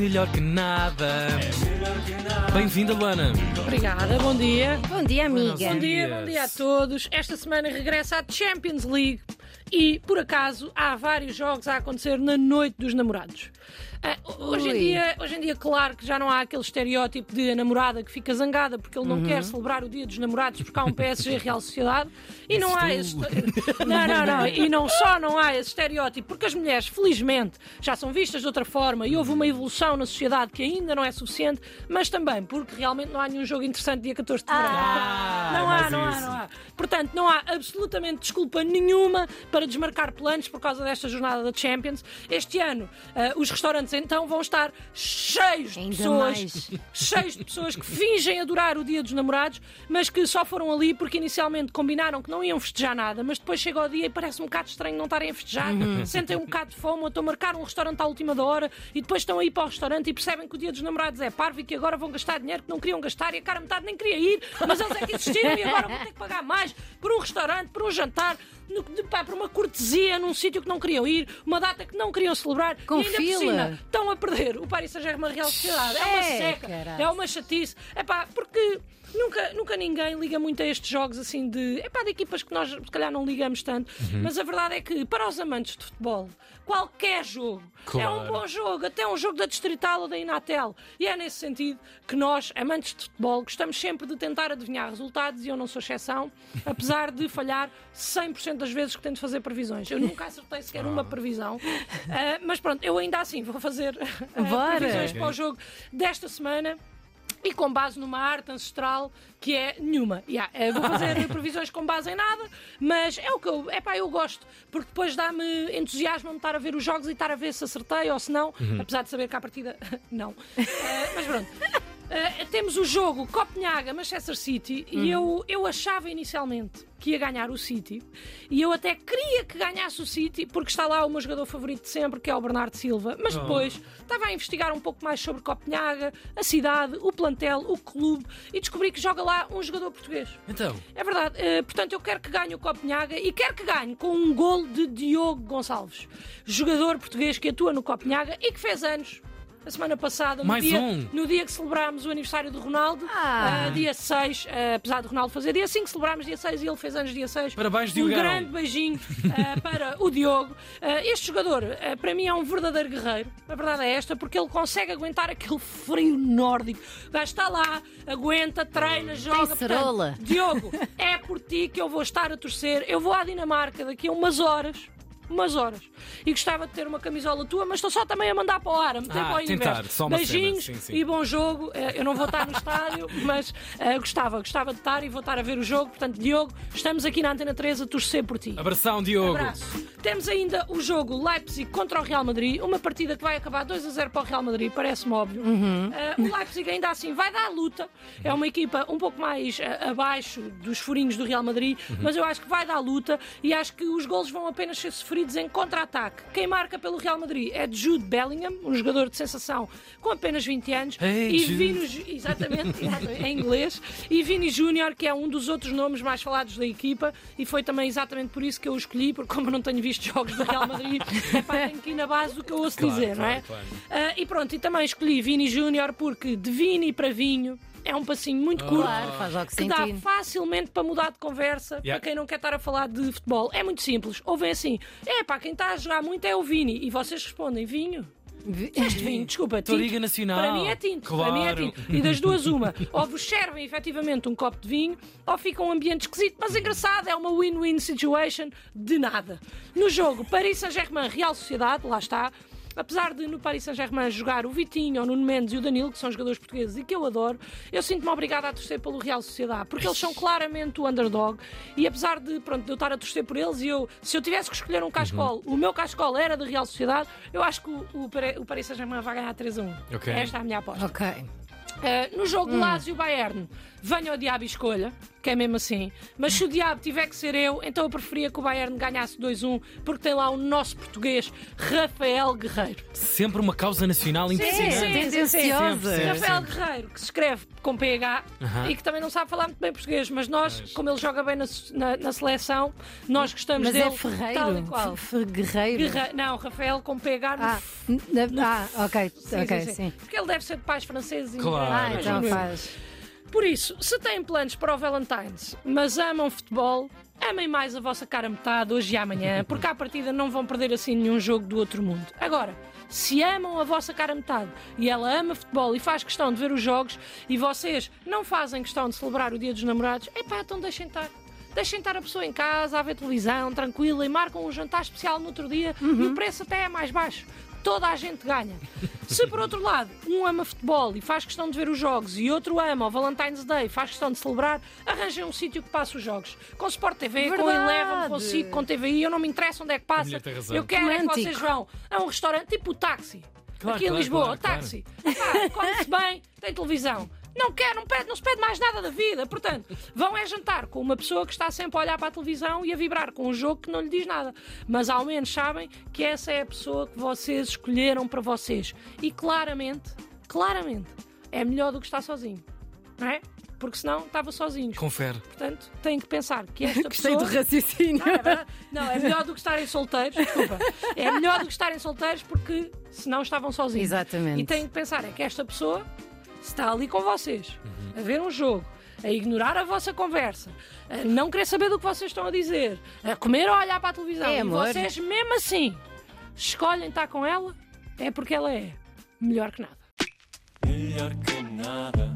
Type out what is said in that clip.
melhor que nada. Bem-vinda, Luana. Obrigada, bom dia. Bom dia, amiga. Bom dia, bom dia a todos. Esta semana regressa à Champions League e, por acaso, há vários jogos a acontecer na Noite dos Namorados. Ah, hoje, em dia, hoje em dia, claro que já não há aquele estereótipo de a namorada que fica zangada porque ele não Uhum. quer celebrar o dia dos namorados porque há um PSG Real Sociedade e não há esse. Não, não, não. E não só não há esse estereótipo, porque as mulheres, felizmente, já são vistas de outra forma e houve uma evolução na sociedade que ainda não é suficiente, mas também porque realmente não há nenhum jogo interessante dia 14 de fevereiro. Ah, não há, não há, isso. não há. Portanto, não há absolutamente desculpa nenhuma para desmarcar planos por causa desta jornada da Champions. Este ano, ah, os restaurantes então vão estar cheios de Ainda pessoas, mais. cheios de pessoas que fingem adorar o Dia dos Namorados, mas que só foram ali porque inicialmente combinaram que não iam festejar nada, mas depois chega ao dia e parece um bocado estranho não estarem a festejar, sentem um bocado de fome ou estão a marcar um restaurante à última da hora e depois estão a ir para o restaurante e percebem que o Dia dos Namorados é parvo e que agora vão gastar dinheiro que não queriam gastar e a cara metade nem queria ir, mas eles é que insistiram e agora vão ter que pagar mais por um restaurante, por um jantar, no- de- pá, por uma cortesia num sítio que não queriam ir, uma data que não queriam celebrar Com e ainda fila. por cima estão a perder o Paris Saint-Germain Real Sociedade. É uma seca, caralho. é uma chatice. É pá, porque nunca, nunca ninguém liga muito a estes jogos assim de. É pá, de equipas que nós se calhar não ligamos tanto. Mas a verdade é que para os amantes de futebol, qualquer jogo é um Claro. bom jogo, até um jogo da Distrital ou da Inatel. E é nesse sentido que nós, amantes de futebol, gostamos sempre de tentar adivinhar resultados e eu não sou exceção, apesar de falhar 100% das vezes que tento fazer previsões. Eu nunca acertei sequer uma previsão. Ah, mas pronto, eu ainda assim vou fazer ah, Bora. previsões para o jogo desta semana. E com base numa arte ancestral que é nenhuma. Yeah, eh, vou fazer previsões com base em nada, mas é o que eu, epá, eu gosto, porque depois dá-me entusiasmo estar a ver os jogos e estar a ver se acertei ou se não, apesar de saber que à partida não. Eh, mas pronto. Eh, temos o jogo Copenhaga-Manchester City e eu, eu achava inicialmente que ia ganhar o City e eu até queria que ganhasse o City porque está lá o meu jogador favorito de sempre, que é o Bernardo Silva, mas depois estava a investigar um pouco mais sobre Copenhaga, a cidade, o plantel, o clube e descobri que joga lá um jogador português. Então, É verdade, eh, portanto eu quero que ganhe o Copenhaga e quero que ganhe com um gol de Diogo Gonçalves, jogador português que atua no Copenhaga e que fez anos. A semana passada, no, Mais dia, um. no dia que celebrámos o aniversário de Ronaldo, Ah. ah, dia 6, ah, apesar de Ronaldo fazer dia 5, celebrámos dia 6 e ele fez anos dia 6. Parabéns, Um Diogão. grande beijinho ah, para o Diogo. Este jogador, para mim, é um verdadeiro guerreiro. A verdade é esta, porque ele consegue aguentar aquele frio nórdico. O gajo está lá, aguenta, treina, joga. Portanto, Diogo, é por ti que eu vou estar a torcer. Eu vou à Dinamarca daqui a umas horas. Umas horas. E gostava de ter uma camisola tua, mas estou só também a mandar para o ar, a meter Ah, para o tentar, universo. Beijinhos sim, sim. e bom jogo. Eh, Eu não vou estar no estádio, mas eh, gostava, gostava de estar e vou estar a ver o jogo. Portanto, Diogo, estamos aqui na Antena 3 a torcer por ti. abração, Diogo. Abraço. Temos ainda o jogo Leipzig contra o Real Madrid, uma partida que vai acabar 2 a 0 para o Real Madrid, parece-me óbvio. Eh, o Leipzig ainda assim vai dar luta, é uma equipa um pouco mais eh, abaixo dos furinhos do Real Madrid, mas eu acho que vai dar luta e acho que os golos vão apenas ser sofridos em contra-ataque. Quem marca pelo Real Madrid é Jude Bellingham, um jogador de sensação com apenas 20 anos, Hey, e Jude. Vini exatamente, em inglês, e Vini Júnior, que é um dos outros nomes mais falados da equipa, e foi também exatamente por isso que eu o escolhi, porque como eu não tenho visto jogos do Real Madrid, é pá, tenho que ir na base do que eu ouço Claro, dizer, não é? claro, Ah, e pronto, e também escolhi Vini Júnior porque de Vini para Vinho é um passinho muito curto. Claro, faz logo Que dá sentido. facilmente para mudar de conversa Yeah. para quem não quer estar a falar de futebol. É muito simples. Ouvem assim: é pá, quem está a jogar muito é o Vini. E vocês respondem: vinho. Este vinho, desculpa, tinto. Liga Nacional. Para mim é tinto. Para mim é Claro. tinto. E das duas, uma. Ou vos servem efetivamente um copo de vinho, ou fica um ambiente esquisito, mas engraçado, é uma win-win situation de nada. No jogo, Paris Saint-Germain, Real Sociedade, lá está. Apesar de no Paris Saint-Germain jogar o Vitinho, o Nuno Mendes e o Danilo, que são jogadores portugueses e que eu adoro, eu sinto-me obrigada a torcer pelo Real Sociedade, porque eles são claramente o underdog. E apesar de, pronto, de eu estar a torcer por eles, e eu, se eu tivesse que escolher um cascol, o meu cascol era da Real Sociedade, eu acho que o, o, Paris Saint-Germain vai ganhar 3 a 1. Ok. Esta é a minha aposta. Ok. Uh, no jogo Lazio-Bayern, venha o diabo e escolha. Que é mesmo assim. Mas se o diabo tiver que ser eu, então eu preferia que o Bayern ganhasse 2-1, porque tem lá o nosso português, Rafael Guerreiro. Sempre uma causa nacional Sim, sim, impressionante. sim, sim, sim. tendenciosa. Sempre, Rafael sempre. Guerreiro, que se escreve com PH e que também não sabe falar muito bem português, mas nós, como ele joga bem na, na- na seleção, nós gostamos Mas dele. é Ferreiro. Tal e qual. F- F- Guerreiro. Guerre- Não, Rafael com PH no Ah, ah, ok, Sim, ok, sim, sim. sim. Porque ele deve ser de pais franceses e Claro. Ah, então faz. Por isso, se têm planos para o Valentine's, mas amam futebol, amem mais a vossa cara metade hoje e amanhã, porque à partida não vão perder assim nenhum jogo do outro mundo. Agora, se amam a vossa cara metade e ela ama futebol e faz questão de ver os jogos e vocês não fazem questão de celebrar o Dia dos Namorados, epá, então deixem estar. Deixem estar a pessoa em casa a ver televisão, tranquila, e marcam um jantar especial no outro dia e o preço até é mais baixo. Toda a gente ganha. Se por outro lado, um ama futebol e faz questão de ver os jogos e outro ama o Valentine's Day e faz questão de celebrar, arranjem um sítio que passe os jogos. Com Sport TV, com Verdade. Eleven, com SIC, com TVI, eu não me interessa onde é que passa. Eu quero é que vocês vão a um restaurante tipo o táxi. Claro, Aqui em claro, Lisboa, claro, claro. táxi. Epá, Come-se bem, tem televisão. Não quer, não, pede, não se pede mais nada da vida. Portanto, vão é jantar com uma pessoa que está sempre a olhar para a televisão e a vibrar com um jogo que não lhe diz nada. Mas ao menos sabem que essa é a pessoa que vocês escolheram para vocês. E claramente, claramente, é melhor do que estar sozinho. Não é? Porque senão estava sozinhos. Confere. Portanto, têm que pensar que esta Gostei pessoa... do raciocínio. Não, é. Não, é melhor do que estarem solteiros, desculpa. É melhor do que estarem solteiros porque senão estavam sozinhos. Exatamente. E têm que pensar é que esta pessoa está ali com vocês, a ver um jogo, a ignorar a vossa conversa, a não querer saber do que vocês estão a dizer, a comer ou a olhar para a televisão. É, e amor. vocês, mesmo assim, escolhem estar com ela, é porque ela é melhor que nada. melhor que nada.